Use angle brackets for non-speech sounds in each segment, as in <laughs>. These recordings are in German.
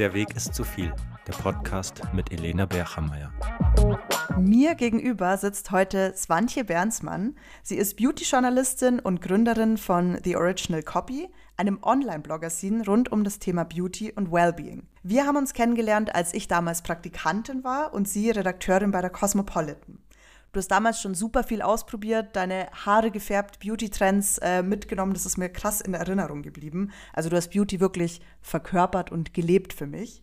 Der Weg ist zu viel. Der Podcast mit Elena Berchermeier. Mir gegenüber sitzt heute Swantje Bernsmann. Sie ist Beauty-Journalistin und Gründerin von The Original Copy, einem Online-Bloggersin rund um das Thema Beauty und Wellbeing. Wir haben uns kennengelernt, als ich damals Praktikantin war und sie Redakteurin bei der Cosmopolitan. Du hast damals schon super viel ausprobiert, deine Haare gefärbt, Beauty-Trends äh, mitgenommen. Das ist mir krass in Erinnerung geblieben. Also du hast Beauty wirklich verkörpert und gelebt für mich.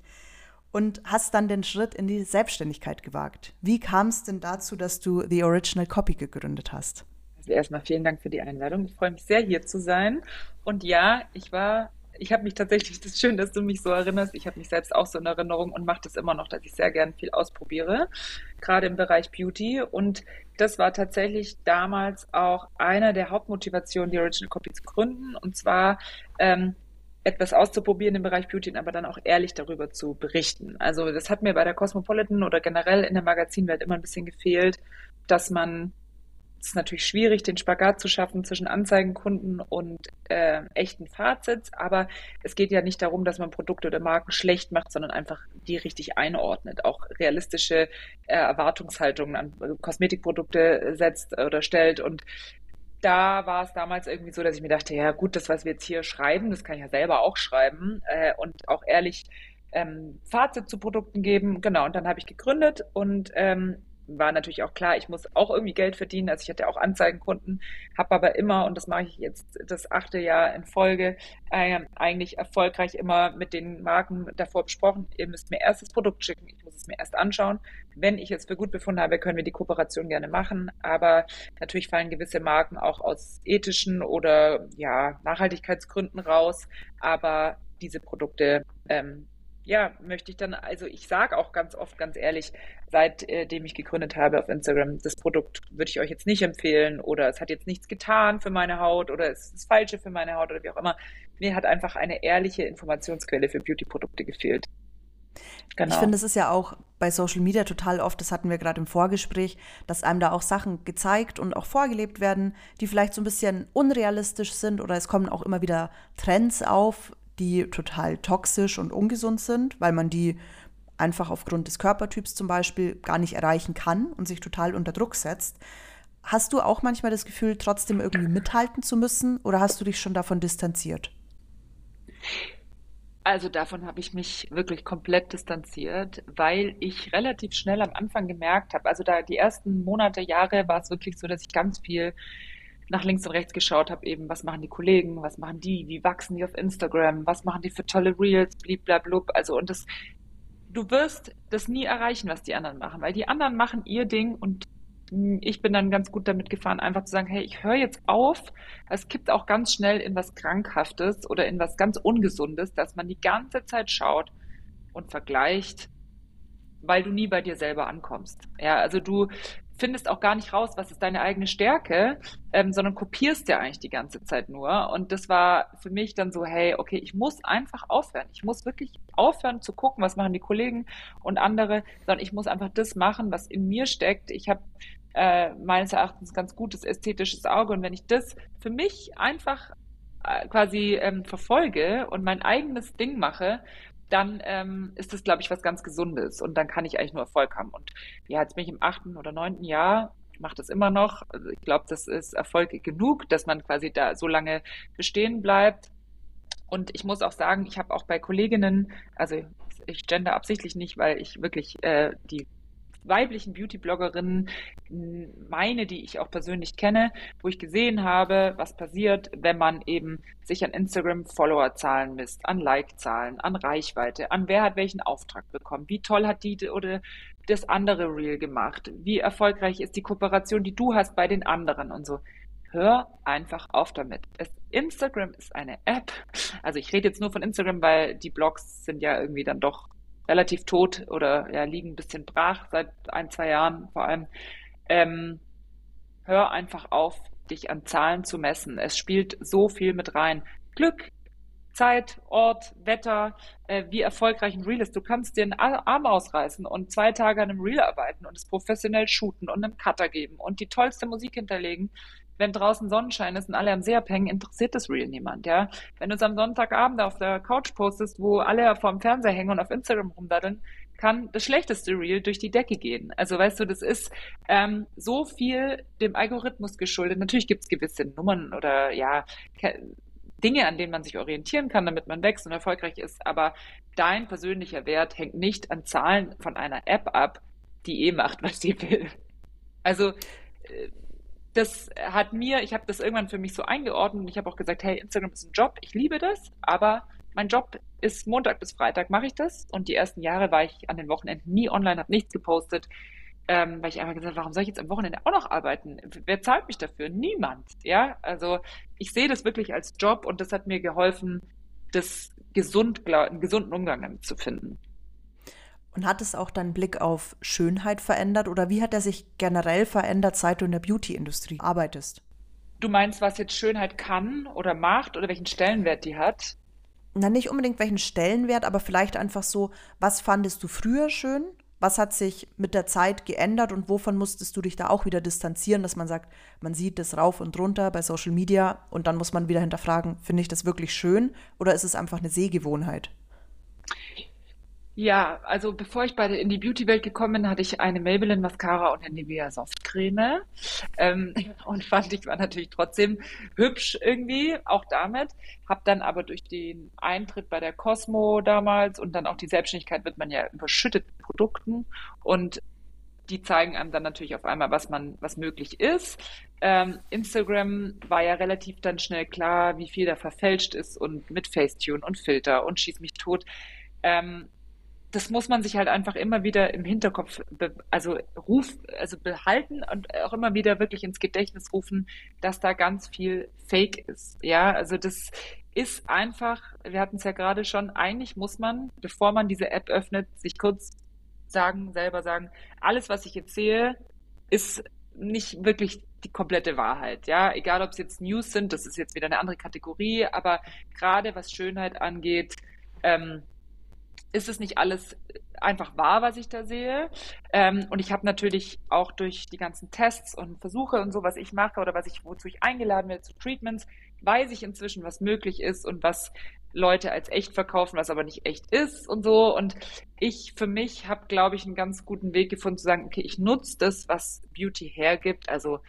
Und hast dann den Schritt in die Selbstständigkeit gewagt. Wie kam es denn dazu, dass du The Original Copy gegründet hast? Also erstmal vielen Dank für die Einladung. Ich freue mich sehr, hier zu sein. Und ja, ich war ich habe mich tatsächlich, das ist schön, dass du mich so erinnerst, ich habe mich selbst auch so in Erinnerung und mache das immer noch, dass ich sehr gern viel ausprobiere, gerade im Bereich Beauty. Und das war tatsächlich damals auch einer der Hauptmotivationen, die Original Copy zu gründen. Und zwar ähm, etwas auszuprobieren im Bereich Beauty, aber dann auch ehrlich darüber zu berichten. Also das hat mir bei der Cosmopolitan oder generell in der Magazinwelt immer ein bisschen gefehlt, dass man es ist natürlich schwierig, den Spagat zu schaffen zwischen Anzeigenkunden und äh, echten Fazits, aber es geht ja nicht darum, dass man Produkte oder Marken schlecht macht, sondern einfach die richtig einordnet, auch realistische äh, Erwartungshaltungen an Kosmetikprodukte setzt oder stellt und da war es damals irgendwie so, dass ich mir dachte, ja gut, das, was wir jetzt hier schreiben, das kann ich ja selber auch schreiben äh, und auch ehrlich ähm, Fazit zu Produkten geben. Genau, und dann habe ich gegründet und ähm, war natürlich auch klar, ich muss auch irgendwie Geld verdienen. Also ich hatte auch Anzeigenkunden, habe aber immer, und das mache ich jetzt das achte Jahr in Folge, äh, eigentlich erfolgreich immer mit den Marken davor besprochen, ihr müsst mir erst das Produkt schicken, ich muss es mir erst anschauen. Wenn ich es für gut befunden habe, können wir die Kooperation gerne machen. Aber natürlich fallen gewisse Marken auch aus ethischen oder ja, Nachhaltigkeitsgründen raus. Aber diese Produkte ähm, ja, möchte ich dann, also ich sage auch ganz oft, ganz ehrlich, seitdem ich gegründet habe auf Instagram, das Produkt würde ich euch jetzt nicht empfehlen oder es hat jetzt nichts getan für meine Haut oder es ist das Falsche für meine Haut oder wie auch immer. Mir hat einfach eine ehrliche Informationsquelle für Beauty-Produkte gefehlt. Genau. Ich finde, es ist ja auch bei Social Media total oft, das hatten wir gerade im Vorgespräch, dass einem da auch Sachen gezeigt und auch vorgelebt werden, die vielleicht so ein bisschen unrealistisch sind oder es kommen auch immer wieder Trends auf, die total toxisch und ungesund sind, weil man die einfach aufgrund des Körpertyps zum Beispiel gar nicht erreichen kann und sich total unter Druck setzt. Hast du auch manchmal das Gefühl, trotzdem irgendwie mithalten zu müssen oder hast du dich schon davon distanziert? Also davon habe ich mich wirklich komplett distanziert, weil ich relativ schnell am Anfang gemerkt habe, also da die ersten Monate, Jahre war es wirklich so, dass ich ganz viel nach links und rechts geschaut habe, eben, was machen die Kollegen, was machen die, wie wachsen die auf Instagram, was machen die für tolle Reels, bliblablub. Also, und das, du wirst das nie erreichen, was die anderen machen, weil die anderen machen ihr Ding und ich bin dann ganz gut damit gefahren, einfach zu sagen, hey, ich höre jetzt auf. Es kippt auch ganz schnell in was Krankhaftes oder in was ganz Ungesundes, dass man die ganze Zeit schaut und vergleicht, weil du nie bei dir selber ankommst. Ja, also du findest auch gar nicht raus, was ist deine eigene Stärke, ähm, sondern kopierst ja eigentlich die ganze Zeit nur. Und das war für mich dann so, hey, okay, ich muss einfach aufhören. Ich muss wirklich aufhören zu gucken, was machen die Kollegen und andere, sondern ich muss einfach das machen, was in mir steckt. Ich habe äh, meines Erachtens ganz gutes ästhetisches Auge und wenn ich das für mich einfach äh, quasi ähm, verfolge und mein eigenes Ding mache, dann ähm, ist das, glaube ich, was ganz Gesundes und dann kann ich eigentlich nur Erfolg haben. Und ja, jetzt bin ich im achten oder neunten Jahr, ich mache das immer noch. Also ich glaube, das ist Erfolg genug, dass man quasi da so lange bestehen bleibt. Und ich muss auch sagen, ich habe auch bei Kolleginnen, also ich gender absichtlich nicht, weil ich wirklich äh, die weiblichen Beauty-Bloggerinnen meine, die ich auch persönlich kenne, wo ich gesehen habe, was passiert, wenn man eben sich an Instagram Follower-Zahlen misst, an Like-Zahlen, an Reichweite, an wer hat welchen Auftrag bekommen, wie toll hat die oder das andere Reel gemacht, wie erfolgreich ist die Kooperation, die du hast bei den anderen und so. Hör einfach auf damit. Es, Instagram ist eine App. Also ich rede jetzt nur von Instagram, weil die Blogs sind ja irgendwie dann doch relativ tot oder ja, liegen ein bisschen brach seit ein, zwei Jahren vor allem. Ähm, hör einfach auf, dich an Zahlen zu messen. Es spielt so viel mit rein. Glück, Zeit, Ort, Wetter, äh, wie erfolgreich ein Reel ist. Du kannst dir einen Arm ausreißen und zwei Tage an einem Reel arbeiten und es professionell shooten und einem Cutter geben und die tollste Musik hinterlegen. Wenn draußen Sonnenschein ist und alle am See abhängen, interessiert das Real niemand, ja. Wenn du es am Sonntagabend auf der Couch postest, wo alle vorm Fernseher hängen und auf Instagram rumdaddeln, kann das schlechteste Reel durch die Decke gehen. Also weißt du, das ist ähm, so viel dem Algorithmus geschuldet. Natürlich gibt es gewisse Nummern oder ja, Dinge, an denen man sich orientieren kann, damit man wächst und erfolgreich ist. Aber dein persönlicher Wert hängt nicht an Zahlen von einer App ab, die eh macht, was sie will. Also äh, das hat mir, ich habe das irgendwann für mich so eingeordnet und ich habe auch gesagt, hey, Instagram ist ein Job, ich liebe das, aber mein Job ist Montag bis Freitag mache ich das und die ersten Jahre war ich an den Wochenenden nie online, habe nichts gepostet, ähm, weil ich einfach gesagt habe, warum soll ich jetzt am Wochenende auch noch arbeiten? Wer zahlt mich dafür? Niemand, ja. Also ich sehe das wirklich als Job und das hat mir geholfen, das gesund, einen gesunden Umgang damit zu finden. Und hat es auch deinen Blick auf Schönheit verändert oder wie hat er sich generell verändert, seit du in der Beauty-Industrie arbeitest? Du meinst, was jetzt Schönheit kann oder macht oder welchen Stellenwert die hat? na, nicht unbedingt welchen Stellenwert, aber vielleicht einfach so, was fandest du früher schön? Was hat sich mit der Zeit geändert und wovon musstest du dich da auch wieder distanzieren, dass man sagt, man sieht das rauf und runter bei Social Media und dann muss man wieder hinterfragen, finde ich das wirklich schön oder ist es einfach eine Sehgewohnheit? Ja, also bevor ich bei der, in die Beauty-Welt gekommen bin, hatte ich eine Maybelline Mascara und eine Nivea Softcreme. Ähm, <laughs> und fand ich war natürlich trotzdem hübsch irgendwie, auch damit. Hab dann aber durch den Eintritt bei der Cosmo damals und dann auch die Selbstständigkeit wird man ja überschüttet mit Produkten und die zeigen einem dann natürlich auf einmal, was man, was möglich ist. Ähm, Instagram war ja relativ dann schnell klar, wie viel da verfälscht ist und mit Facetune und Filter und schieß mich tot. Ähm, das muss man sich halt einfach immer wieder im Hinterkopf, also ruf, also behalten und auch immer wieder wirklich ins Gedächtnis rufen, dass da ganz viel Fake ist. Ja, also das ist einfach, wir hatten es ja gerade schon, eigentlich muss man, bevor man diese App öffnet, sich kurz sagen, selber sagen, alles, was ich jetzt sehe, ist nicht wirklich die komplette Wahrheit. Ja, egal ob es jetzt News sind, das ist jetzt wieder eine andere Kategorie, aber gerade was Schönheit angeht, ähm, ist es nicht alles einfach wahr, was ich da sehe. Ähm, und ich habe natürlich auch durch die ganzen Tests und Versuche und so, was ich mache oder was ich, wozu ich eingeladen werde zu Treatments, weiß ich inzwischen, was möglich ist und was Leute als echt verkaufen, was aber nicht echt ist und so. Und ich für mich habe, glaube ich, einen ganz guten Weg gefunden zu sagen, okay, ich nutze das, was Beauty hergibt, also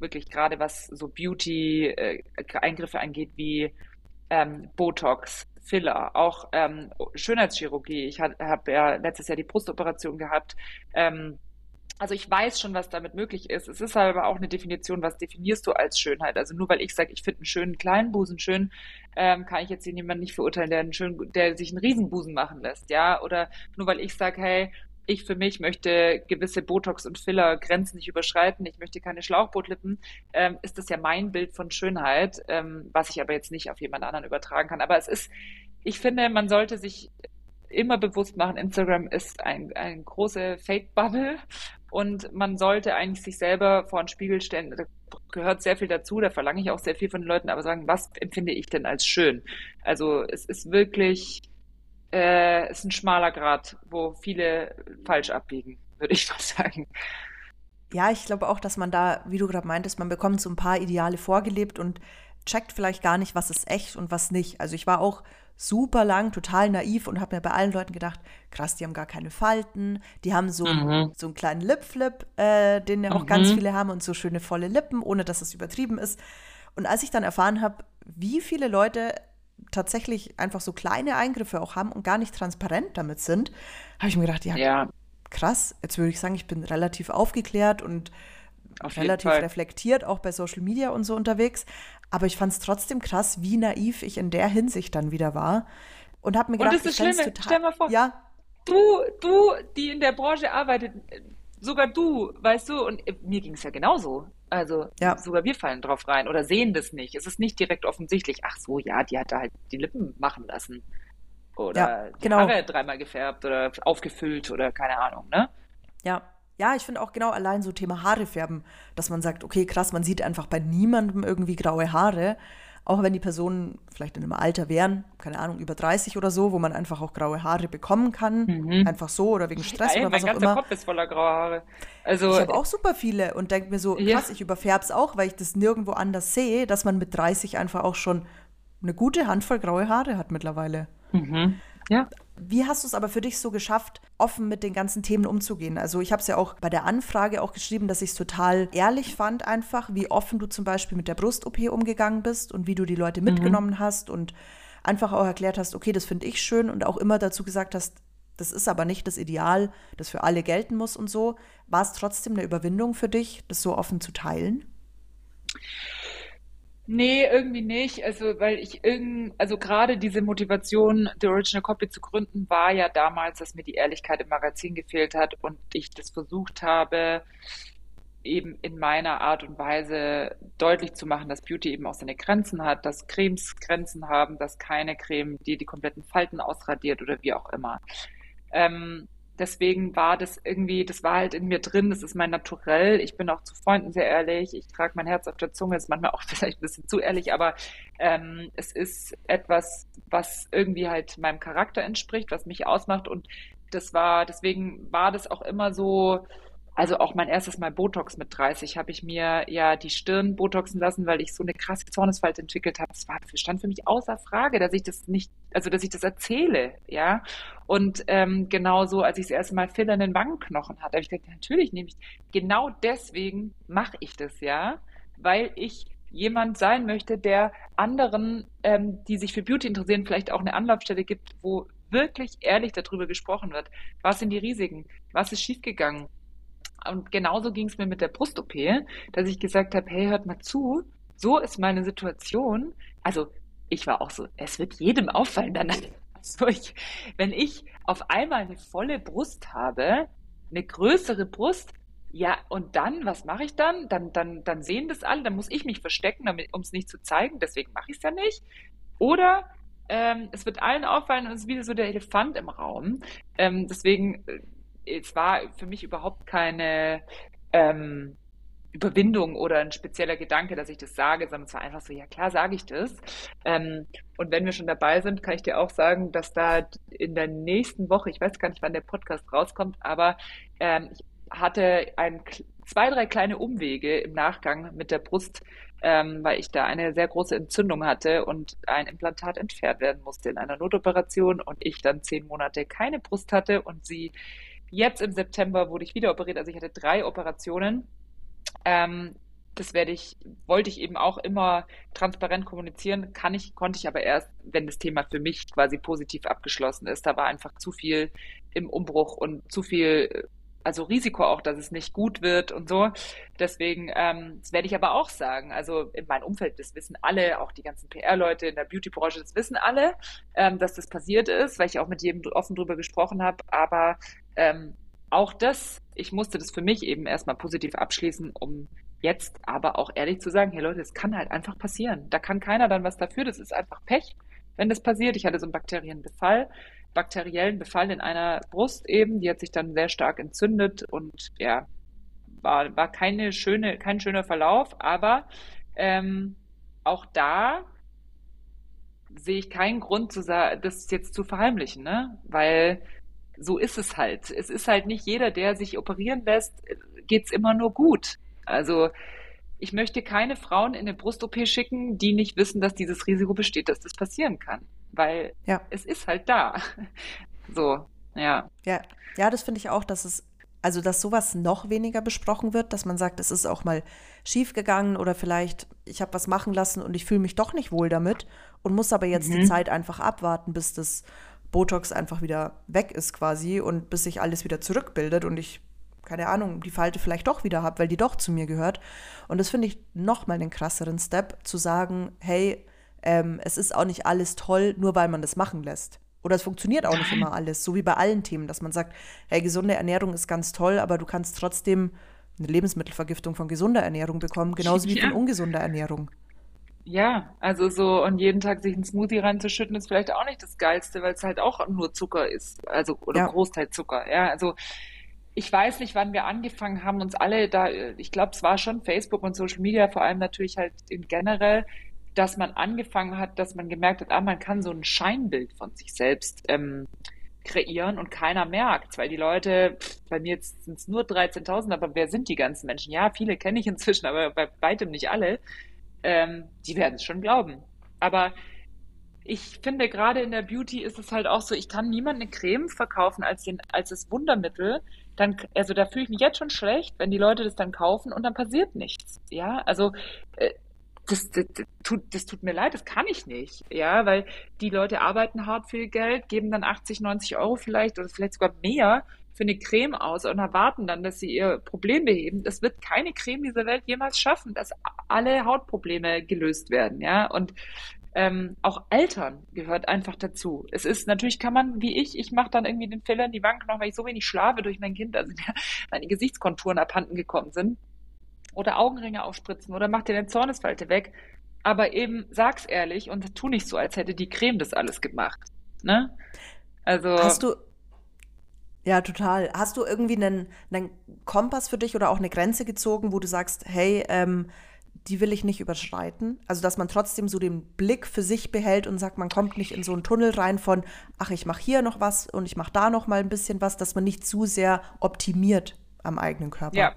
wirklich gerade was so Beauty-Eingriffe äh, angeht, wie ähm, Botox, Filler, auch ähm, Schönheitschirurgie. Ich habe ja letztes Jahr die Brustoperation gehabt. Ähm, also ich weiß schon, was damit möglich ist. Es ist aber auch eine Definition, was definierst du als Schönheit? Also nur weil ich sage, ich finde einen schönen kleinen Busen schön, ähm, kann ich jetzt hier niemanden nicht verurteilen, der, einen schönen, der sich einen Riesenbusen machen lässt, ja? Oder nur weil ich sage, hey, ich für mich möchte gewisse Botox- und Filler-Grenzen nicht überschreiten, ich möchte keine Schlauchbootlippen, ähm, ist das ja mein Bild von Schönheit, ähm, was ich aber jetzt nicht auf jemand anderen übertragen kann. Aber es ist, ich finde, man sollte sich immer bewusst machen, Instagram ist ein, ein große Fake-Bubble und man sollte eigentlich sich selber vor einen Spiegel stellen. Da gehört sehr viel dazu, da verlange ich auch sehr viel von den Leuten, aber sagen, was empfinde ich denn als schön? Also es ist wirklich äh, ist ein schmaler Grad, wo viele falsch abbiegen, würde ich <laughs> mal sagen. Ja, ich glaube auch, dass man da, wie du gerade meintest, man bekommt so ein paar Ideale vorgelebt und checkt vielleicht gar nicht, was ist echt und was nicht. Also ich war auch super lang total naiv und habe mir bei allen Leuten gedacht, krass, die haben gar keine Falten, die haben so, mhm. so einen kleinen Lipflip, äh, den ja auch mhm. ganz viele haben und so schöne volle Lippen, ohne dass es übertrieben ist. Und als ich dann erfahren habe, wie viele Leute tatsächlich einfach so kleine Eingriffe auch haben und gar nicht transparent damit sind, habe ich mir gedacht, ja, ja, krass, jetzt würde ich sagen, ich bin relativ aufgeklärt und relativ reflektiert, auch bei Social Media und so unterwegs. Aber ich fand es trotzdem krass, wie naiv ich in der Hinsicht dann wieder war. Und habe mir gedacht, und das ist das Schlimme. Total, Stell mal vor, ja. du, du, die in der Branche arbeitet, sogar du, weißt du, und mir ging es ja genauso. Also ja. sogar wir fallen drauf rein oder sehen das nicht. Es ist nicht direkt offensichtlich, ach so, ja, die hat da halt die Lippen machen lassen. Oder ja, die genau. Haare dreimal gefärbt oder aufgefüllt oder keine Ahnung, ne? Ja. Ja, ich finde auch genau allein so Thema Haare färben, dass man sagt, okay, krass, man sieht einfach bei niemandem irgendwie graue Haare. Auch wenn die Personen vielleicht in einem Alter wären, keine Ahnung, über 30 oder so, wo man einfach auch graue Haare bekommen kann, mhm. einfach so oder wegen Stress Ey, oder was auch immer. Mein ganzer Kopf ist voller grauer Haare. Also, ich habe auch super viele und denke mir so, krass, ja. ich überfärb's auch, weil ich das nirgendwo anders sehe, dass man mit 30 einfach auch schon eine gute Handvoll graue Haare hat mittlerweile. Mhm. Ja. Wie hast du es aber für dich so geschafft, offen mit den ganzen Themen umzugehen? Also ich habe es ja auch bei der Anfrage auch geschrieben, dass ich es total ehrlich fand einfach, wie offen du zum Beispiel mit der Brust-OP umgegangen bist und wie du die Leute mhm. mitgenommen hast und einfach auch erklärt hast, okay, das finde ich schön und auch immer dazu gesagt hast, das ist aber nicht das Ideal, das für alle gelten muss und so. War es trotzdem eine Überwindung für dich, das so offen zu teilen? Nee, irgendwie nicht. Also, weil ich irgend, also gerade diese Motivation, The Original Copy zu gründen, war ja damals, dass mir die Ehrlichkeit im Magazin gefehlt hat und ich das versucht habe, eben in meiner Art und Weise deutlich zu machen, dass Beauty eben auch seine Grenzen hat, dass Cremes Grenzen haben, dass keine Creme die die kompletten Falten ausradiert oder wie auch immer. Ähm, Deswegen war das irgendwie, das war halt in mir drin, das ist mein Naturell. Ich bin auch zu Freunden sehr ehrlich. Ich trage mein Herz auf der Zunge, ist manchmal auch <laughs> vielleicht ein bisschen zu ehrlich, aber ähm, es ist etwas, was irgendwie halt meinem Charakter entspricht, was mich ausmacht. Und das war, deswegen war das auch immer so, also auch mein erstes Mal Botox mit 30 habe ich mir ja die Stirn botoxen lassen, weil ich so eine krasse Zornesfalte entwickelt habe. Das war, stand für mich außer Frage, dass ich das nicht, also dass ich das erzähle, ja. Und ähm, genauso, als ich das erste Mal Filler in den Wangenknochen hatte, habe ich gedacht, natürlich nehme ich, genau deswegen mache ich das, ja, weil ich jemand sein möchte, der anderen, ähm, die sich für Beauty interessieren, vielleicht auch eine Anlaufstelle gibt, wo wirklich ehrlich darüber gesprochen wird. Was sind die Risiken? Was ist schiefgegangen? Und genauso ging es mir mit der Brust-OP, dass ich gesagt habe, hey, hört mal zu, so ist meine Situation. Also ich war auch so, es wird jedem auffallen dann. <laughs> Also ich, wenn ich auf einmal eine volle Brust habe, eine größere Brust, ja, und dann, was mache ich dann? Dann, dann, dann sehen das alle, dann muss ich mich verstecken, um es nicht zu zeigen, deswegen mache ich es ja nicht. Oder ähm, es wird allen auffallen und es ist wieder so der Elefant im Raum. Ähm, deswegen äh, es war für mich überhaupt keine ähm, Überwindung oder ein spezieller Gedanke, dass ich das sage, sondern es war einfach so, ja klar sage ich das. Ähm, und wenn wir schon dabei sind, kann ich dir auch sagen, dass da in der nächsten Woche, ich weiß gar nicht, wann der Podcast rauskommt, aber ähm, ich hatte ein, zwei, drei kleine Umwege im Nachgang mit der Brust, ähm, weil ich da eine sehr große Entzündung hatte und ein Implantat entfernt werden musste in einer Notoperation und ich dann zehn Monate keine Brust hatte und sie Jetzt im September wurde ich wieder operiert, also ich hatte drei Operationen. Ähm, das werde ich, wollte ich eben auch immer transparent kommunizieren, kann ich, konnte ich aber erst, wenn das Thema für mich quasi positiv abgeschlossen ist. Da war einfach zu viel im Umbruch und zu viel also Risiko auch, dass es nicht gut wird und so. Deswegen, ähm, das werde ich aber auch sagen. Also in meinem Umfeld, das wissen alle, auch die ganzen PR-Leute in der Beauty-Branche, das wissen alle, ähm, dass das passiert ist, weil ich auch mit jedem offen drüber gesprochen habe. Aber ähm, auch das, ich musste das für mich eben erstmal positiv abschließen, um jetzt aber auch ehrlich zu sagen, hey Leute, es kann halt einfach passieren. Da kann keiner dann was dafür, das ist einfach Pech, wenn das passiert. Ich hatte so einen Bakterienbefall bakteriellen Befall in einer Brust eben, die hat sich dann sehr stark entzündet und ja, war, war keine schöne, kein schöner Verlauf, aber ähm, auch da sehe ich keinen Grund, zu das jetzt zu verheimlichen, ne? Weil so ist es halt. Es ist halt nicht jeder, der sich operieren lässt, geht es immer nur gut. Also ich möchte keine Frauen in eine Brust-OP schicken, die nicht wissen, dass dieses Risiko besteht, dass das passieren kann weil ja. es ist halt da. So, ja. Ja, ja das finde ich auch, dass es, also dass sowas noch weniger besprochen wird, dass man sagt, es ist auch mal schief gegangen oder vielleicht, ich habe was machen lassen und ich fühle mich doch nicht wohl damit und muss aber jetzt mhm. die Zeit einfach abwarten, bis das Botox einfach wieder weg ist quasi und bis sich alles wieder zurückbildet und ich keine Ahnung, die Falte vielleicht doch wieder habe, weil die doch zu mir gehört. Und das finde ich nochmal einen krasseren Step, zu sagen, hey, ähm, es ist auch nicht alles toll, nur weil man das machen lässt. Oder es funktioniert auch nicht immer alles, so wie bei allen Themen, dass man sagt, hey, gesunde Ernährung ist ganz toll, aber du kannst trotzdem eine Lebensmittelvergiftung von gesunder Ernährung bekommen, genauso <laughs> wie ja. von ungesunder Ernährung. Ja, also so und jeden Tag sich einen Smoothie reinzuschütten ist vielleicht auch nicht das Geilste, weil es halt auch nur Zucker ist, also oder ja. Großteil Zucker. Ja, also ich weiß nicht, wann wir angefangen haben, uns alle da, ich glaube, es war schon Facebook und Social Media, vor allem natürlich halt in generell, dass man angefangen hat, dass man gemerkt hat, ah, man kann so ein Scheinbild von sich selbst ähm, kreieren und keiner merkt, weil die Leute, bei mir jetzt sind es nur 13.000, aber wer sind die ganzen Menschen? Ja, viele kenne ich inzwischen, aber bei weitem nicht alle. Ähm, die werden es schon glauben. Aber ich finde, gerade in der Beauty ist es halt auch so, ich kann niemand eine Creme verkaufen als, den, als das Wundermittel. Dann, also da fühle ich mich jetzt schon schlecht, wenn die Leute das dann kaufen und dann passiert nichts. Ja, also äh, das, das, das, tut, das tut mir leid, das kann ich nicht. Ja, weil die Leute arbeiten hart viel Geld, geben dann 80, 90 Euro vielleicht oder vielleicht sogar mehr für eine Creme aus und erwarten dann, dass sie ihr Problem beheben. Das wird keine Creme dieser Welt jemals schaffen, dass alle Hautprobleme gelöst werden. Ja, und ähm, auch Altern gehört einfach dazu. Es ist, natürlich kann man, wie ich, ich mache dann irgendwie den Fehler in die Wangen noch, weil ich so wenig schlafe durch mein Kind, also <laughs> meine Gesichtskonturen abhanden gekommen sind. Oder Augenringe aufspritzen oder mach dir eine Zornesfalte weg. Aber eben sag's ehrlich und tu nicht so, als hätte die Creme das alles gemacht. Ne? Also. Hast du, ja, total. Hast du irgendwie einen, einen Kompass für dich oder auch eine Grenze gezogen, wo du sagst, hey, ähm, die will ich nicht überschreiten. Also, dass man trotzdem so den Blick für sich behält und sagt, man kommt nicht in so einen Tunnel rein von, ach, ich mache hier noch was und ich mache da noch mal ein bisschen was, dass man nicht zu sehr optimiert am eigenen Körper. Ja,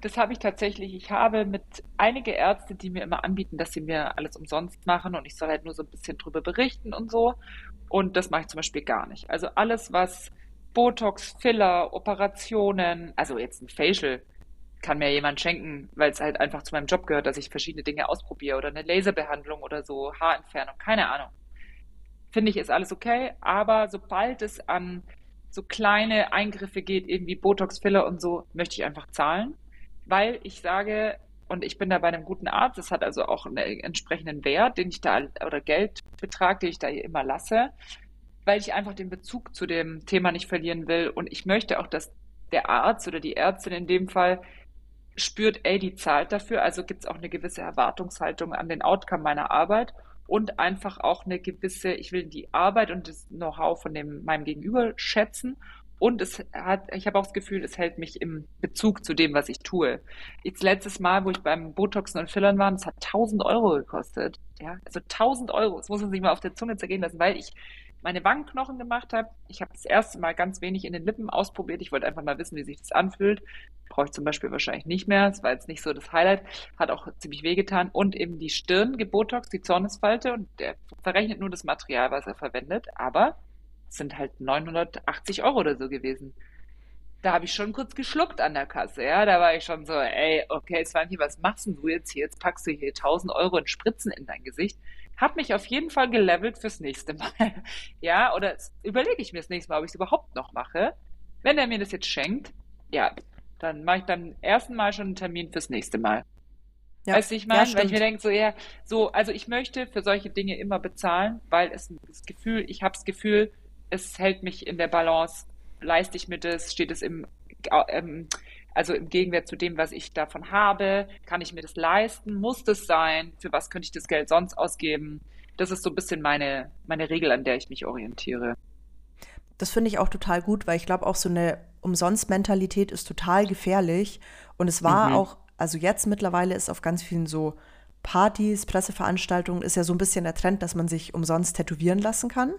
das habe ich tatsächlich. Ich habe mit einige Ärzte, die mir immer anbieten, dass sie mir alles umsonst machen und ich soll halt nur so ein bisschen drüber berichten und so. Und das mache ich zum Beispiel gar nicht. Also alles, was Botox, Filler, Operationen, also jetzt ein Facial, kann mir jemand schenken, weil es halt einfach zu meinem Job gehört, dass ich verschiedene Dinge ausprobiere oder eine Laserbehandlung oder so, Haarentfernung, keine Ahnung. Finde ich, ist alles okay, aber sobald es an so kleine Eingriffe geht, eben wie Botox, Filler und so, möchte ich einfach zahlen, weil ich sage, und ich bin da bei einem guten Arzt, das hat also auch einen entsprechenden Wert, den ich da, oder Geldbetrag, den ich da immer lasse, weil ich einfach den Bezug zu dem Thema nicht verlieren will und ich möchte auch, dass der Arzt oder die Ärztin in dem Fall spürt, ey, die zahlt dafür, also gibt es auch eine gewisse Erwartungshaltung an den Outcome meiner Arbeit und einfach auch eine gewisse, ich will die Arbeit und das Know-how von dem, meinem Gegenüber schätzen und es hat, ich habe auch das Gefühl, es hält mich im Bezug zu dem, was ich tue. Jetzt letztes Mal, wo ich beim Botoxen und Fillern war, das hat 1000 Euro gekostet. Ja, also 1000 Euro. Das muss man sich mal auf der Zunge zergehen lassen, weil ich meine Wangenknochen gemacht habe. Ich habe das erste Mal ganz wenig in den Lippen ausprobiert. Ich wollte einfach mal wissen, wie sich das anfühlt. Brauche ich zum Beispiel wahrscheinlich nicht mehr. Das war jetzt nicht so das Highlight. Hat auch ziemlich wehgetan. Und eben die Stirn gebotox, die Zornesfalte. Und der verrechnet nur das Material, was er verwendet. Aber es sind halt 980 Euro oder so gewesen. Da habe ich schon kurz geschluckt an der Kasse, ja. Da war ich schon so, ey, okay, Svanti, was machst du jetzt hier? Jetzt packst du hier 1000 Euro in Spritzen in dein Gesicht habe mich auf jeden Fall gelevelt fürs nächste Mal. <laughs> ja, oder überlege ich mir das nächste Mal, ob ich es überhaupt noch mache. Wenn er mir das jetzt schenkt, ja, dann mache ich beim ersten Mal schon einen Termin fürs nächste Mal. Ja, weißt du, ich meine, ja, weil ich mir denke, so, ja, so, also ich möchte für solche Dinge immer bezahlen, weil es das Gefühl, ich habe das Gefühl, es hält mich in der Balance, leiste ich mir das, steht es im, ähm, also im Gegenwert zu dem, was ich davon habe, kann ich mir das leisten? Muss das sein? Für was könnte ich das Geld sonst ausgeben? Das ist so ein bisschen meine, meine Regel, an der ich mich orientiere. Das finde ich auch total gut, weil ich glaube, auch so eine Umsonst-Mentalität ist total gefährlich. Und es war mhm. auch, also jetzt mittlerweile ist auf ganz vielen so Partys, Presseveranstaltungen, ist ja so ein bisschen der Trend, dass man sich umsonst tätowieren lassen kann.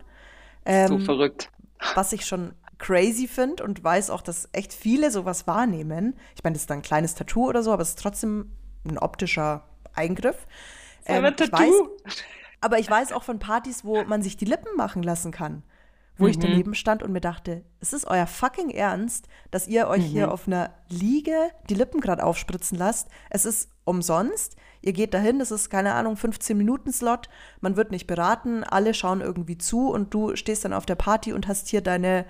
Ähm, so verrückt. Was ich schon crazy finde und weiß auch, dass echt viele sowas wahrnehmen. Ich meine, das ist dann ein kleines Tattoo oder so, aber es ist trotzdem ein optischer Eingriff. Ähm, ich weiß, aber ich weiß auch von Partys, wo man sich die Lippen machen lassen kann. Wo mhm. ich daneben stand und mir dachte, es ist euer fucking Ernst, dass ihr euch mhm. hier auf einer Liege die Lippen gerade aufspritzen lasst. Es ist umsonst. Ihr geht dahin, das ist keine Ahnung, 15 Minuten Slot. Man wird nicht beraten, alle schauen irgendwie zu und du stehst dann auf der Party und hast hier deine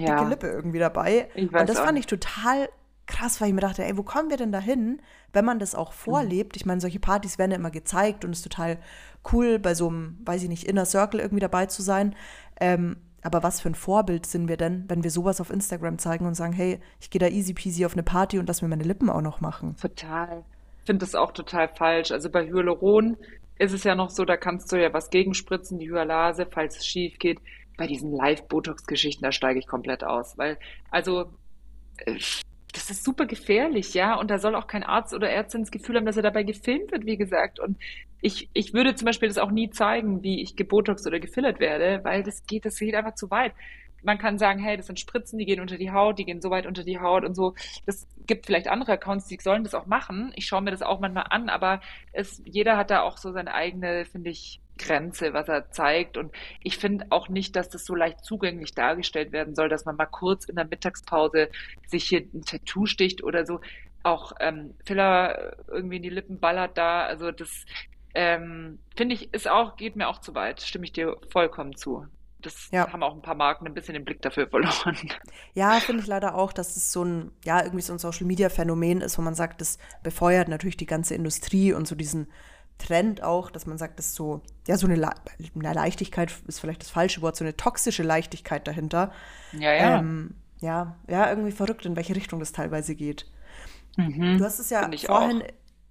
ja. dicke Lippe irgendwie dabei. und das fand ich total krass, weil ich mir dachte, ey, wo kommen wir denn da hin, wenn man das auch vorlebt? Ich meine, solche Partys werden ja immer gezeigt und es ist total cool, bei so einem, weiß ich nicht, Inner Circle irgendwie dabei zu sein. Ähm, aber was für ein Vorbild sind wir denn, wenn wir sowas auf Instagram zeigen und sagen, hey, ich gehe da easy peasy auf eine Party und lass mir meine Lippen auch noch machen? Total. Ich finde das auch total falsch. Also bei Hyaluron ist es ja noch so, da kannst du ja was gegenspritzen, die Hyalase, falls es schief geht bei diesen Live-Botox-Geschichten, da steige ich komplett aus. Weil, also, äh, das ist super gefährlich, ja. Und da soll auch kein Arzt oder Ärztin das Gefühl haben, dass er dabei gefilmt wird, wie gesagt. Und ich, ich würde zum Beispiel das auch nie zeigen, wie ich gebotox oder gefillert werde, weil das geht, das geht einfach zu weit. Man kann sagen, hey, das sind Spritzen, die gehen unter die Haut, die gehen so weit unter die Haut und so. Das gibt vielleicht andere Accounts, die sollen das auch machen. Ich schaue mir das auch manchmal an, aber es, jeder hat da auch so seine eigene, finde ich, Grenze, was er zeigt. Und ich finde auch nicht, dass das so leicht zugänglich dargestellt werden soll, dass man mal kurz in der Mittagspause sich hier ein Tattoo sticht oder so. Auch ähm, Filler irgendwie in die Lippen ballert da. Also das ähm, finde ich, ist auch, geht mir auch zu weit, stimme ich dir vollkommen zu. Das ja. haben auch ein paar Marken ein bisschen den Blick dafür <laughs> verloren. Ja, finde ich leider auch, dass es so ein, ja, irgendwie so ein Social Media Phänomen ist, wo man sagt, das befeuert natürlich die ganze Industrie und so diesen Trend auch, dass man sagt, dass so, ja, so eine, Le eine Leichtigkeit ist vielleicht das falsche Wort, so eine toxische Leichtigkeit dahinter. Ja, ja. Ähm, ja, ja, irgendwie verrückt, in welche Richtung das teilweise geht. Mhm, du hast es ja vorhin auch.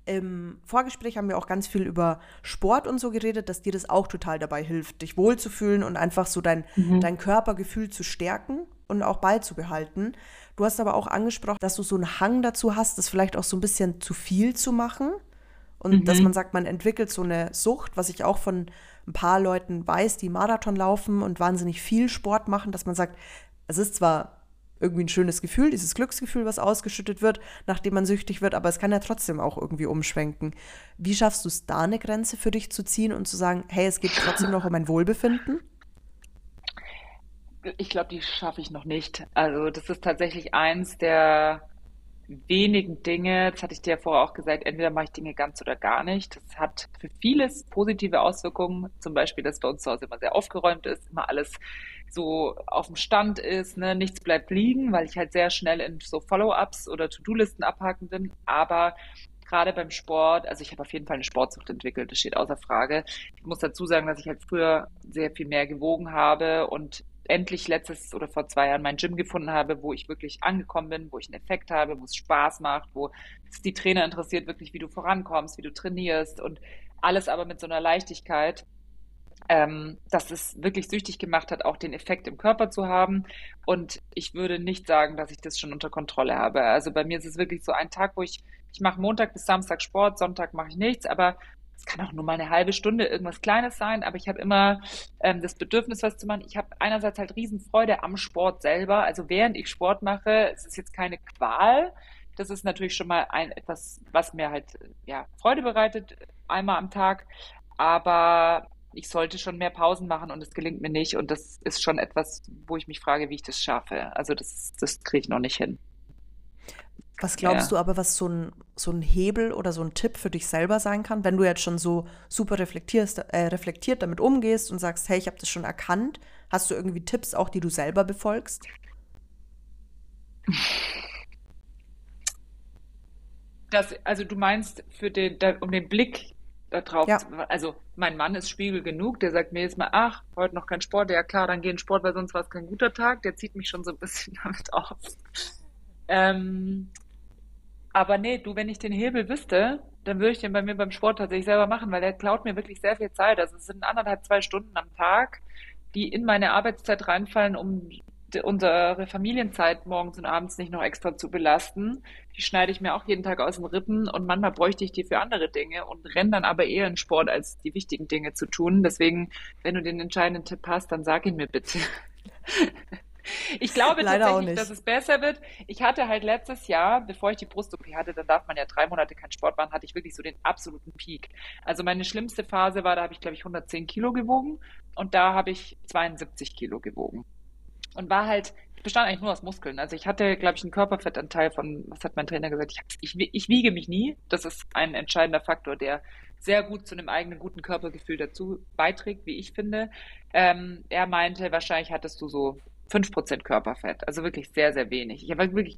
im Vorgespräch haben wir auch ganz viel über Sport und so geredet, dass dir das auch total dabei hilft, dich wohlzufühlen und einfach so dein, mhm. dein Körpergefühl zu stärken und auch beizubehalten. Du hast aber auch angesprochen, dass du so einen Hang dazu hast, das vielleicht auch so ein bisschen zu viel zu machen. Und mhm. dass man sagt, man entwickelt so eine Sucht, was ich auch von ein paar Leuten weiß, die Marathon laufen und wahnsinnig viel Sport machen, dass man sagt, es ist zwar irgendwie ein schönes Gefühl, dieses Glücksgefühl, was ausgeschüttet wird, nachdem man süchtig wird, aber es kann ja trotzdem auch irgendwie umschwenken. Wie schaffst du es da eine Grenze für dich zu ziehen und zu sagen, hey, es geht trotzdem noch um mein Wohlbefinden? Ich glaube, die schaffe ich noch nicht. Also das ist tatsächlich eins der wenigen Dinge, das hatte ich dir ja vorher auch gesagt, entweder mache ich Dinge ganz oder gar nicht. Das hat für vieles positive Auswirkungen, zum Beispiel, dass bei uns zu Hause immer sehr aufgeräumt ist, immer alles so auf dem Stand ist, ne? nichts bleibt liegen, weil ich halt sehr schnell in so Follow-ups oder To-Do-Listen abhaken bin. Aber gerade beim Sport, also ich habe auf jeden Fall eine Sportsucht entwickelt, das steht außer Frage. Ich muss dazu sagen, dass ich halt früher sehr viel mehr gewogen habe und endlich letztes oder vor zwei Jahren mein Gym gefunden habe, wo ich wirklich angekommen bin, wo ich einen Effekt habe, wo es Spaß macht, wo es die Trainer interessiert, wirklich, wie du vorankommst, wie du trainierst und alles aber mit so einer Leichtigkeit, ähm, dass es wirklich süchtig gemacht hat, auch den Effekt im Körper zu haben. Und ich würde nicht sagen, dass ich das schon unter Kontrolle habe. Also bei mir ist es wirklich so ein Tag, wo ich, ich mache Montag bis Samstag Sport, Sonntag mache ich nichts, aber es kann auch nur mal eine halbe Stunde irgendwas Kleines sein, aber ich habe immer ähm, das Bedürfnis, was zu machen. Ich habe einerseits halt Riesenfreude am Sport selber. Also während ich Sport mache, es ist jetzt keine Qual. Das ist natürlich schon mal ein etwas, was mir halt ja Freude bereitet, einmal am Tag. Aber ich sollte schon mehr Pausen machen und es gelingt mir nicht. Und das ist schon etwas, wo ich mich frage, wie ich das schaffe. Also das, das kriege ich noch nicht hin. Was glaubst ja. du aber, was so ein, so ein Hebel oder so ein Tipp für dich selber sein kann, wenn du jetzt schon so super reflektierst, äh, reflektiert damit umgehst und sagst, hey, ich habe das schon erkannt, hast du irgendwie Tipps auch, die du selber befolgst? Das, also du meinst für den, da, um den Blick da drauf, ja. also mein Mann ist Spiegel genug, der sagt mir jetzt mal, ach, heute noch kein Sport, ja klar, dann gehen Sport, weil sonst war es kein guter Tag, der zieht mich schon so ein bisschen <laughs> damit auf. Ähm, aber nee, du, wenn ich den Hebel wüsste, dann würde ich den bei mir beim Sport tatsächlich selber machen, weil der klaut mir wirklich sehr viel Zeit. Also es sind anderthalb, zwei Stunden am Tag, die in meine Arbeitszeit reinfallen, um unsere Familienzeit morgens und abends nicht noch extra zu belasten. Die schneide ich mir auch jeden Tag aus den Rippen und manchmal bräuchte ich die für andere Dinge und renne dann aber eher in Sport, als die wichtigen Dinge zu tun. Deswegen, wenn du den entscheidenden Tipp hast, dann sag ihn mir bitte. <laughs> Ich glaube Leider tatsächlich, dass es besser wird. Ich hatte halt letztes Jahr, bevor ich die Brust-OP hatte, dann darf man ja drei Monate keinen Sport machen, hatte ich wirklich so den absoluten Peak. Also meine schlimmste Phase war, da habe ich, glaube ich, 110 Kilo gewogen und da habe ich 72 Kilo gewogen. Und war halt, ich bestand eigentlich nur aus Muskeln. Also ich hatte, glaube ich, einen Körperfettanteil von, was hat mein Trainer gesagt? Ich, ich, ich wiege mich nie. Das ist ein entscheidender Faktor, der sehr gut zu einem eigenen guten Körpergefühl dazu beiträgt, wie ich finde. Ähm, er meinte, wahrscheinlich hattest du so 5% Körperfett, also wirklich sehr, sehr wenig. Ich habe wirklich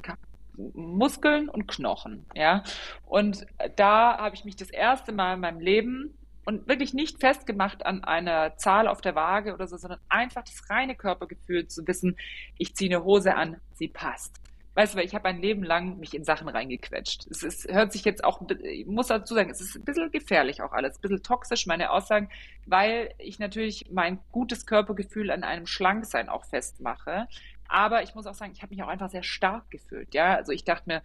Muskeln und Knochen, ja. Und da habe ich mich das erste Mal in meinem Leben und wirklich nicht festgemacht an einer Zahl auf der Waage oder so, sondern einfach das reine Körpergefühl zu wissen, ich ziehe eine Hose an, sie passt weißt du, ich habe ein Leben lang mich in Sachen reingequetscht. Es ist, hört sich jetzt auch, ich muss dazu sagen, es ist ein bisschen gefährlich auch alles, ein bisschen toxisch, meine Aussagen, weil ich natürlich mein gutes Körpergefühl an einem Schlanksein auch festmache. Aber ich muss auch sagen, ich habe mich auch einfach sehr stark gefühlt. Ja, also ich dachte mir,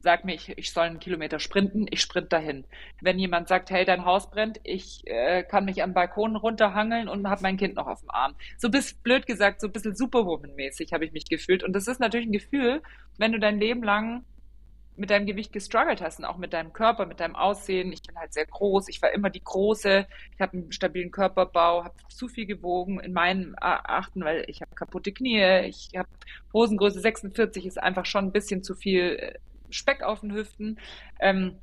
sag mir, ich, ich soll einen Kilometer sprinten, ich sprint dahin. Wenn jemand sagt, hey, dein Haus brennt, ich äh, kann mich am Balkon runterhangeln und habe mein Kind noch auf dem Arm. So bis blöd gesagt, so ein bisschen Superwoman-mäßig habe ich mich gefühlt. Und das ist natürlich ein Gefühl, wenn du dein Leben lang mit deinem Gewicht gestruggelt hast und auch mit deinem Körper, mit deinem Aussehen. Ich bin halt sehr groß, ich war immer die Große, ich habe einen stabilen Körperbau, habe zu viel gewogen in meinen Achten, weil ich habe kaputte Knie, ich habe Hosengröße 46, ist einfach schon ein bisschen zu viel äh, Speck auf den Hüften. Ähm,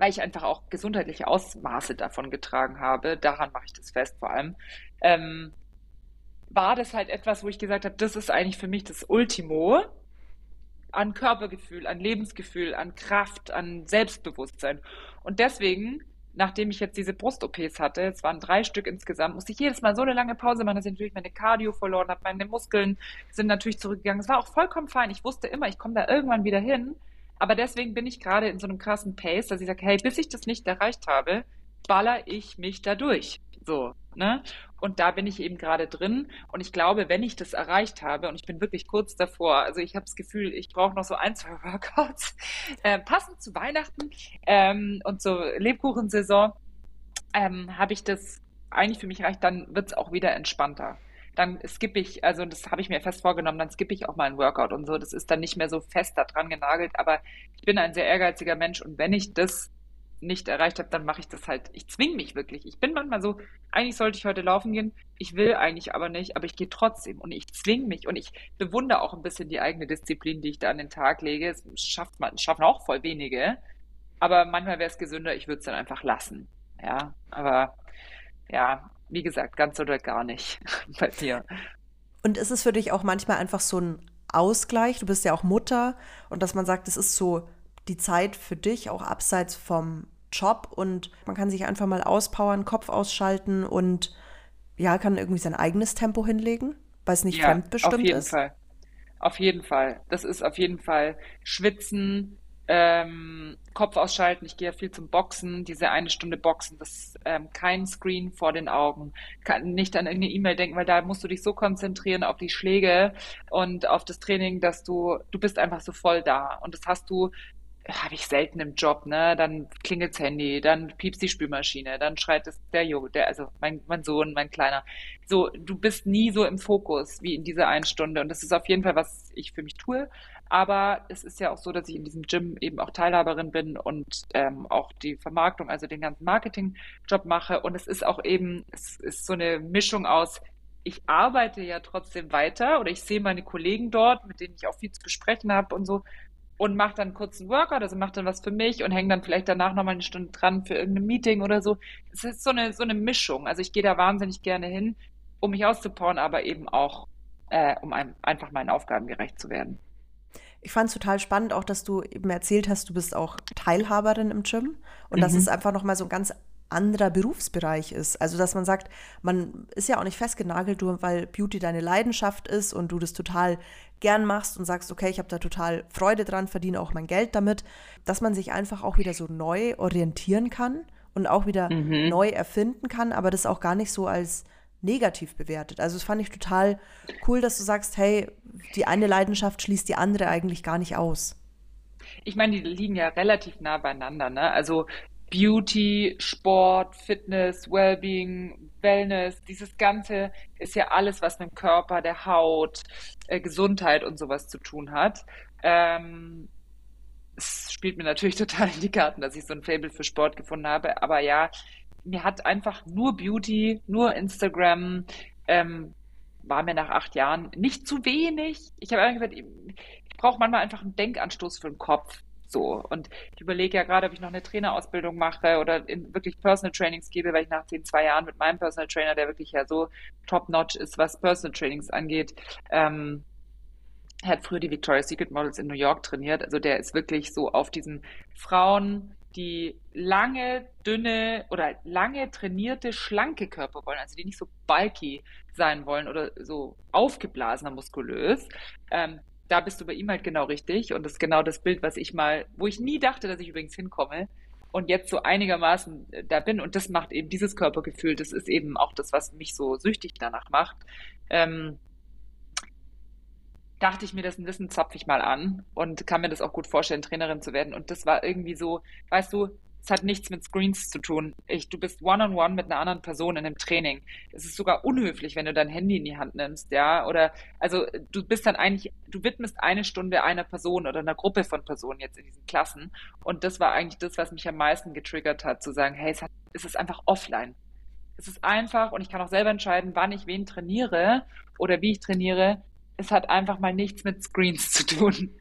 weil ich einfach auch gesundheitliche Ausmaße davon getragen habe, daran mache ich das fest vor allem, ähm, war das halt etwas, wo ich gesagt habe, das ist eigentlich für mich das Ultimo, an Körpergefühl, an Lebensgefühl, an Kraft, an Selbstbewusstsein. Und deswegen, nachdem ich jetzt diese Brust-OPs hatte, es waren drei Stück insgesamt, musste ich jedes Mal so eine lange Pause machen, dass ich natürlich meine Cardio verloren habe, meine Muskeln sind natürlich zurückgegangen. Es war auch vollkommen fein. Ich wusste immer, ich komme da irgendwann wieder hin. Aber deswegen bin ich gerade in so einem krassen Pace, dass ich sage, hey, bis ich das nicht erreicht habe, baller ich mich da durch. So, ne? Und da bin ich eben gerade drin. Und ich glaube, wenn ich das erreicht habe, und ich bin wirklich kurz davor, also ich habe das Gefühl, ich brauche noch so ein, zwei <laughs> Workouts, äh, passend zu Weihnachten ähm, und zur Lebkuchensaison, ähm, habe ich das eigentlich für mich erreicht, dann wird es auch wieder entspannter. Dann skippe ich, also das habe ich mir fest vorgenommen, dann skippe ich auch mal ein Workout und so. Das ist dann nicht mehr so fest da dran genagelt, aber ich bin ein sehr ehrgeiziger Mensch und wenn ich das nicht erreicht habe, dann mache ich das halt. Ich zwinge mich wirklich. Ich bin manchmal so, eigentlich sollte ich heute laufen gehen, ich will eigentlich aber nicht, aber ich gehe trotzdem und ich zwinge mich und ich bewundere auch ein bisschen die eigene Disziplin, die ich da an den Tag lege. Es schafft man, schaffen auch voll wenige, aber manchmal wäre es gesünder, ich würde es dann einfach lassen. Ja, aber ja, wie gesagt, ganz oder gar nicht <laughs> bei mir. Und ist es für dich auch manchmal einfach so ein Ausgleich? Du bist ja auch Mutter und dass man sagt, es ist so die Zeit für dich auch abseits vom Job und man kann sich einfach mal auspowern, Kopf ausschalten und ja, kann irgendwie sein eigenes Tempo hinlegen, weil es nicht ja, fremdbestimmt ist. Auf jeden ist. Fall. Auf jeden Fall. Das ist auf jeden Fall Schwitzen, ähm, Kopf ausschalten. Ich gehe viel zum Boxen, diese eine Stunde Boxen, das ähm, kein Screen vor den Augen, kann nicht an irgendeine E-Mail denken, weil da musst du dich so konzentrieren auf die Schläge und auf das Training, dass du du bist einfach so voll da und das hast du habe ich selten im Job, ne? Dann klingelt's Handy, dann piepst die Spülmaschine, dann schreit es der Junge, der, also mein, mein Sohn, mein Kleiner. So, du bist nie so im Fokus wie in dieser einen Stunde. Und das ist auf jeden Fall, was ich für mich tue. Aber es ist ja auch so, dass ich in diesem Gym eben auch Teilhaberin bin und ähm, auch die Vermarktung, also den ganzen Marketingjob mache. Und es ist auch eben, es ist so eine Mischung aus, ich arbeite ja trotzdem weiter oder ich sehe meine Kollegen dort, mit denen ich auch viel zu besprechen habe und so und mache dann einen Workout, also mache dann was für mich und hänge dann vielleicht danach nochmal eine Stunde dran für irgendein Meeting oder so. Es ist so eine, so eine Mischung. Also ich gehe da wahnsinnig gerne hin, um mich auszubauen, aber eben auch, äh, um einem, einfach meinen Aufgaben gerecht zu werden. Ich fand es total spannend, auch dass du eben erzählt hast, du bist auch Teilhaberin im Gym und mhm. das ist einfach nochmal so ein ganz anderer Berufsbereich ist. Also, dass man sagt, man ist ja auch nicht festgenagelt, weil Beauty deine Leidenschaft ist und du das total gern machst und sagst, okay, ich habe da total Freude dran, verdiene auch mein Geld damit, dass man sich einfach auch wieder so neu orientieren kann und auch wieder mhm. neu erfinden kann, aber das auch gar nicht so als negativ bewertet. Also das fand ich total cool, dass du sagst, hey, die eine Leidenschaft schließt die andere eigentlich gar nicht aus. Ich meine, die liegen ja relativ nah beieinander. Ne? Also Beauty, Sport, Fitness, Wellbeing, Wellness, dieses Ganze ist ja alles, was mit dem Körper, der Haut, äh, Gesundheit und sowas zu tun hat. Ähm, es spielt mir natürlich <laughs> total in die Karten, dass ich so ein Fable für Sport gefunden habe. Aber ja, mir hat einfach nur Beauty, nur Instagram, ähm, war mir nach acht Jahren nicht zu wenig. Ich habe gesagt, ich brauche manchmal einfach einen Denkanstoß für den Kopf. So. Und ich überlege ja gerade, ob ich noch eine Trainerausbildung mache oder wirklich Personal Trainings gebe, weil ich nach den zwei Jahren mit meinem Personal Trainer, der wirklich ja so top-notch ist, was Personal Trainings angeht, ähm, er hat früher die Victoria's Secret Models in New York trainiert. Also der ist wirklich so auf diesen Frauen, die lange, dünne oder lange trainierte, schlanke Körper wollen, also die nicht so bulky sein wollen oder so aufgeblasener muskulös, ähm, da bist du bei ihm halt genau richtig. Und das ist genau das Bild, was ich mal, wo ich nie dachte, dass ich übrigens hinkomme und jetzt so einigermaßen äh, da bin. Und das macht eben dieses Körpergefühl, das ist eben auch das, was mich so süchtig danach macht. Ähm, dachte ich mir, das Wissen zapfe ich mal an und kann mir das auch gut vorstellen, Trainerin zu werden. Und das war irgendwie so, weißt du, es hat nichts mit Screens zu tun. Ich, du bist one-on-one -on -one mit einer anderen Person in einem Training. Es ist sogar unhöflich, wenn du dein Handy in die Hand nimmst, ja. Oder also du bist dann eigentlich, du widmest eine Stunde einer Person oder einer Gruppe von Personen jetzt in diesen Klassen. Und das war eigentlich das, was mich am meisten getriggert hat, zu sagen, hey, es, hat, es ist einfach offline. Es ist einfach und ich kann auch selber entscheiden, wann ich wen trainiere oder wie ich trainiere. Es hat einfach mal nichts mit Screens zu tun. <laughs>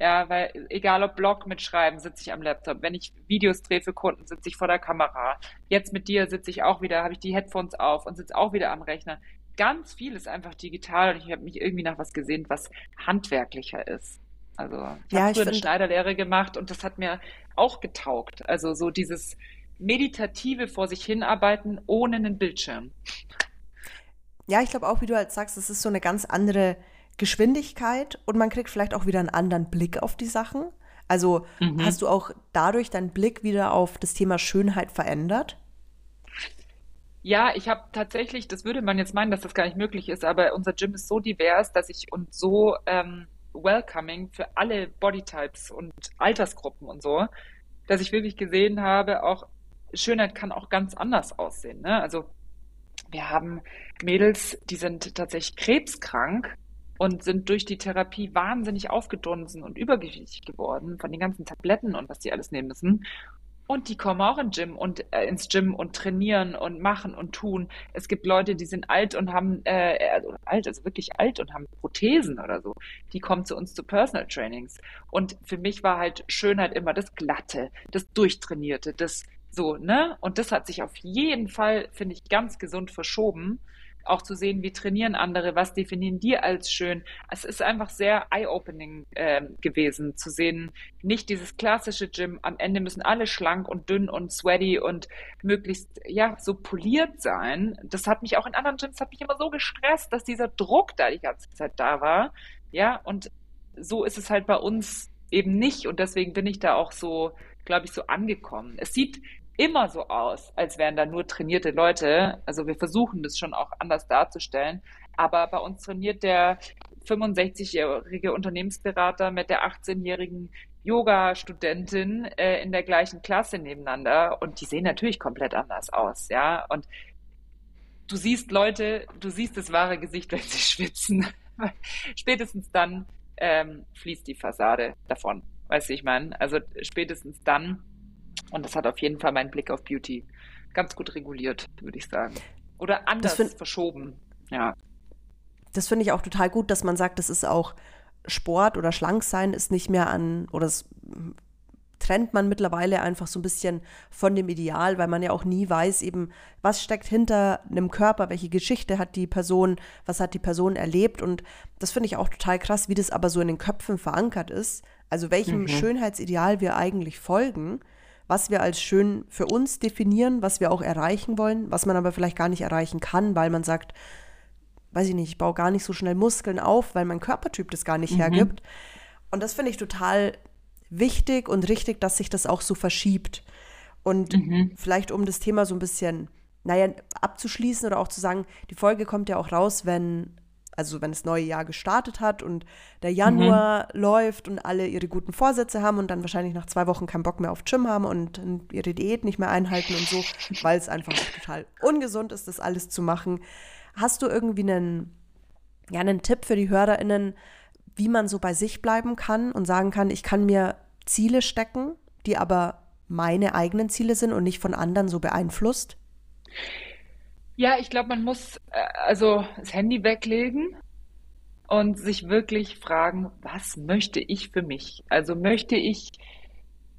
Ja, weil egal ob Blog mitschreiben, sitze ich am Laptop. Wenn ich Videos drehe für Kunden, sitze ich vor der Kamera. Jetzt mit dir sitze ich auch wieder, habe ich die Headphones auf und sitze auch wieder am Rechner. Ganz viel ist einfach digital und ich habe mich irgendwie nach was gesehen, was handwerklicher ist. Also ich ja, habe früher eine Schneiderlehre gemacht und das hat mir auch getaugt. Also so dieses meditative vor sich hinarbeiten ohne einen Bildschirm. Ja, ich glaube auch, wie du halt sagst, es ist so eine ganz andere Geschwindigkeit und man kriegt vielleicht auch wieder einen anderen Blick auf die Sachen. Also mhm. hast du auch dadurch deinen Blick wieder auf das Thema Schönheit verändert? Ja, ich habe tatsächlich, das würde man jetzt meinen, dass das gar nicht möglich ist, aber unser Gym ist so divers, dass ich und so ähm, welcoming für alle Bodytypes und Altersgruppen und so, dass ich wirklich gesehen habe, auch Schönheit kann auch ganz anders aussehen. Ne? Also wir haben Mädels, die sind tatsächlich krebskrank und sind durch die Therapie wahnsinnig aufgedunsen und übergewichtig geworden von den ganzen Tabletten und was die alles nehmen müssen. Und die kommen auch ins Gym und äh, ins Gym und trainieren und machen und tun. Es gibt Leute, die sind alt und haben äh, also alt, also wirklich alt und haben Prothesen oder so. Die kommen zu uns zu Personal Trainings. Und für mich war halt Schönheit immer das Glatte, das Durchtrainierte, das so, ne? Und das hat sich auf jeden Fall, finde ich, ganz gesund verschoben. Auch zu sehen, wie trainieren andere, was definieren die als schön. Es ist einfach sehr eye-opening äh, gewesen, zu sehen, nicht dieses klassische Gym, am Ende müssen alle schlank und dünn und sweaty und möglichst, ja, so poliert sein. Das hat mich auch in anderen Gyms, hat mich immer so gestresst, dass dieser Druck da die ganze Zeit da war. Ja, und so ist es halt bei uns eben nicht. Und deswegen bin ich da auch so, glaube ich, so angekommen. Es sieht immer so aus, als wären da nur trainierte Leute. Also wir versuchen das schon auch anders darzustellen. Aber bei uns trainiert der 65-jährige Unternehmensberater mit der 18-jährigen Yoga-Studentin äh, in der gleichen Klasse nebeneinander und die sehen natürlich komplett anders aus, ja. Und du siehst Leute, du siehst das wahre Gesicht, wenn sie <laughs> schwitzen. Spätestens dann ähm, fließt die Fassade davon. Weißt du, ich meine? Also spätestens dann und das hat auf jeden Fall meinen Blick auf Beauty ganz gut reguliert, würde ich sagen. Oder anders verschoben, ja. Das finde ich auch total gut, dass man sagt, das ist auch Sport oder Schlanksein ist nicht mehr an, oder es trennt man mittlerweile einfach so ein bisschen von dem Ideal, weil man ja auch nie weiß, eben, was steckt hinter einem Körper, welche Geschichte hat die Person, was hat die Person erlebt. Und das finde ich auch total krass, wie das aber so in den Köpfen verankert ist. Also welchem mhm. Schönheitsideal wir eigentlich folgen was wir als schön für uns definieren, was wir auch erreichen wollen, was man aber vielleicht gar nicht erreichen kann, weil man sagt, weiß ich nicht, ich baue gar nicht so schnell Muskeln auf, weil mein Körpertyp das gar nicht mhm. hergibt. Und das finde ich total wichtig und richtig, dass sich das auch so verschiebt. Und mhm. vielleicht um das Thema so ein bisschen, naja, abzuschließen oder auch zu sagen, die Folge kommt ja auch raus, wenn also wenn das neue Jahr gestartet hat und der Januar mhm. läuft und alle ihre guten Vorsätze haben und dann wahrscheinlich nach zwei Wochen keinen Bock mehr auf Gym haben und ihre Diät nicht mehr einhalten und so, weil es einfach total ungesund ist, das alles zu machen. Hast du irgendwie einen, ja, einen Tipp für die HörerInnen, wie man so bei sich bleiben kann und sagen kann, ich kann mir Ziele stecken, die aber meine eigenen Ziele sind und nicht von anderen so beeinflusst? Ja, ich glaube, man muss äh, also das Handy weglegen und sich wirklich fragen, was möchte ich für mich? Also möchte ich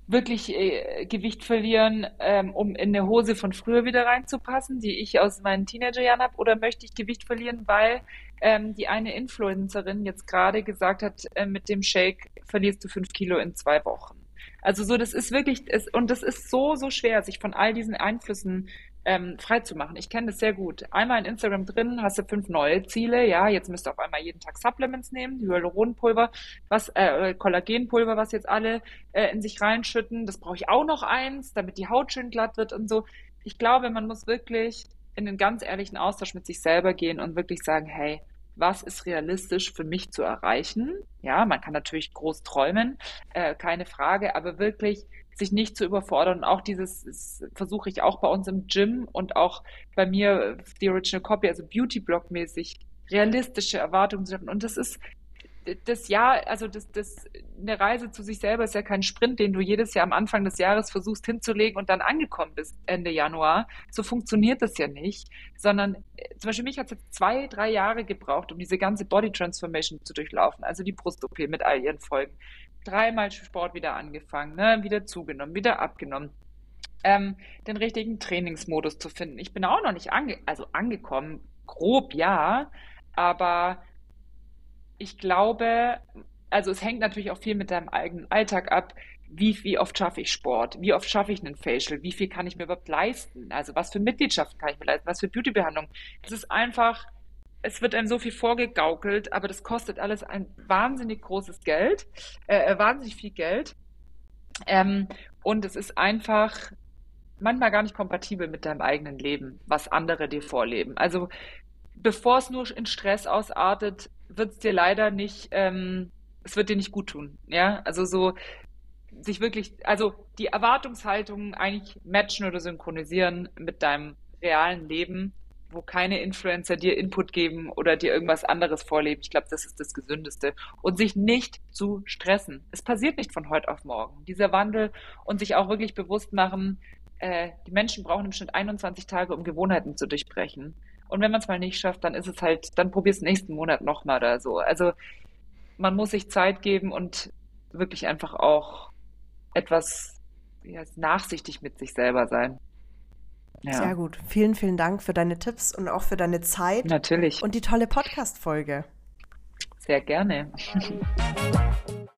wirklich äh, Gewicht verlieren, ähm, um in eine Hose von früher wieder reinzupassen, die ich aus meinen Teenagerjahren habe, oder möchte ich Gewicht verlieren, weil ähm, die eine Influencerin jetzt gerade gesagt hat, äh, mit dem Shake verlierst du fünf Kilo in zwei Wochen. Also so, das ist wirklich, es, und das ist so, so schwer, sich von all diesen Einflüssen ähm, frei zu machen. Ich kenne das sehr gut. Einmal in Instagram drin hast du fünf neue Ziele. Ja, jetzt müsst ihr auf einmal jeden Tag Supplements nehmen, Hyaluronpulver, was äh, Kollagenpulver, was jetzt alle äh, in sich reinschütten. Das brauche ich auch noch eins, damit die Haut schön glatt wird und so. Ich glaube, man muss wirklich in den ganz ehrlichen Austausch mit sich selber gehen und wirklich sagen, hey, was ist realistisch für mich zu erreichen. Ja, man kann natürlich groß träumen, äh, keine Frage, aber wirklich sich nicht zu überfordern. Auch dieses versuche ich auch bei uns im Gym und auch bei mir, die Original Copy, also Beauty-Blog mäßig, realistische Erwartungen zu haben. Und das ist das Jahr, also das, das, eine Reise zu sich selber ist ja kein Sprint, den du jedes Jahr am Anfang des Jahres versuchst hinzulegen und dann angekommen bist Ende Januar. So funktioniert das ja nicht, sondern äh, zum Beispiel mich hat es jetzt zwei, drei Jahre gebraucht, um diese ganze Body Transformation zu durchlaufen, also die Brust-OP mit all ihren Folgen. Dreimal Sport wieder angefangen, ne, wieder zugenommen, wieder abgenommen. Ähm, den richtigen Trainingsmodus zu finden. Ich bin auch noch nicht ange also angekommen, grob ja, aber ich glaube, also es hängt natürlich auch viel mit deinem eigenen Alltag ab. Wie, wie oft schaffe ich Sport? Wie oft schaffe ich einen Facial? Wie viel kann ich mir überhaupt leisten? Also was für Mitgliedschaften kann ich mir leisten? Was für Beautybehandlung? Es ist einfach, es wird einem so viel vorgegaukelt, aber das kostet alles ein wahnsinnig großes Geld, äh, äh wahnsinnig viel Geld. Ähm, und es ist einfach manchmal gar nicht kompatibel mit deinem eigenen Leben, was andere dir vorleben. Also bevor es nur in Stress ausartet, wird es dir leider nicht, ähm, es wird dir nicht gut tun. Ja, also so sich wirklich, also die Erwartungshaltung eigentlich matchen oder synchronisieren mit deinem realen Leben, wo keine Influencer dir Input geben oder dir irgendwas anderes vorleben. Ich glaube, das ist das Gesündeste. Und sich nicht zu stressen. Es passiert nicht von heute auf morgen. Dieser Wandel und sich auch wirklich bewusst machen, äh, die Menschen brauchen im Schnitt 21 Tage, um Gewohnheiten zu durchbrechen. Und wenn man es mal nicht schafft, dann ist es halt, dann probier es nächsten Monat nochmal oder so. Also man muss sich Zeit geben und wirklich einfach auch etwas ja, nachsichtig mit sich selber sein. Ja. Sehr gut. Vielen, vielen Dank für deine Tipps und auch für deine Zeit. Natürlich. Und die tolle Podcast-Folge. Sehr gerne. <laughs>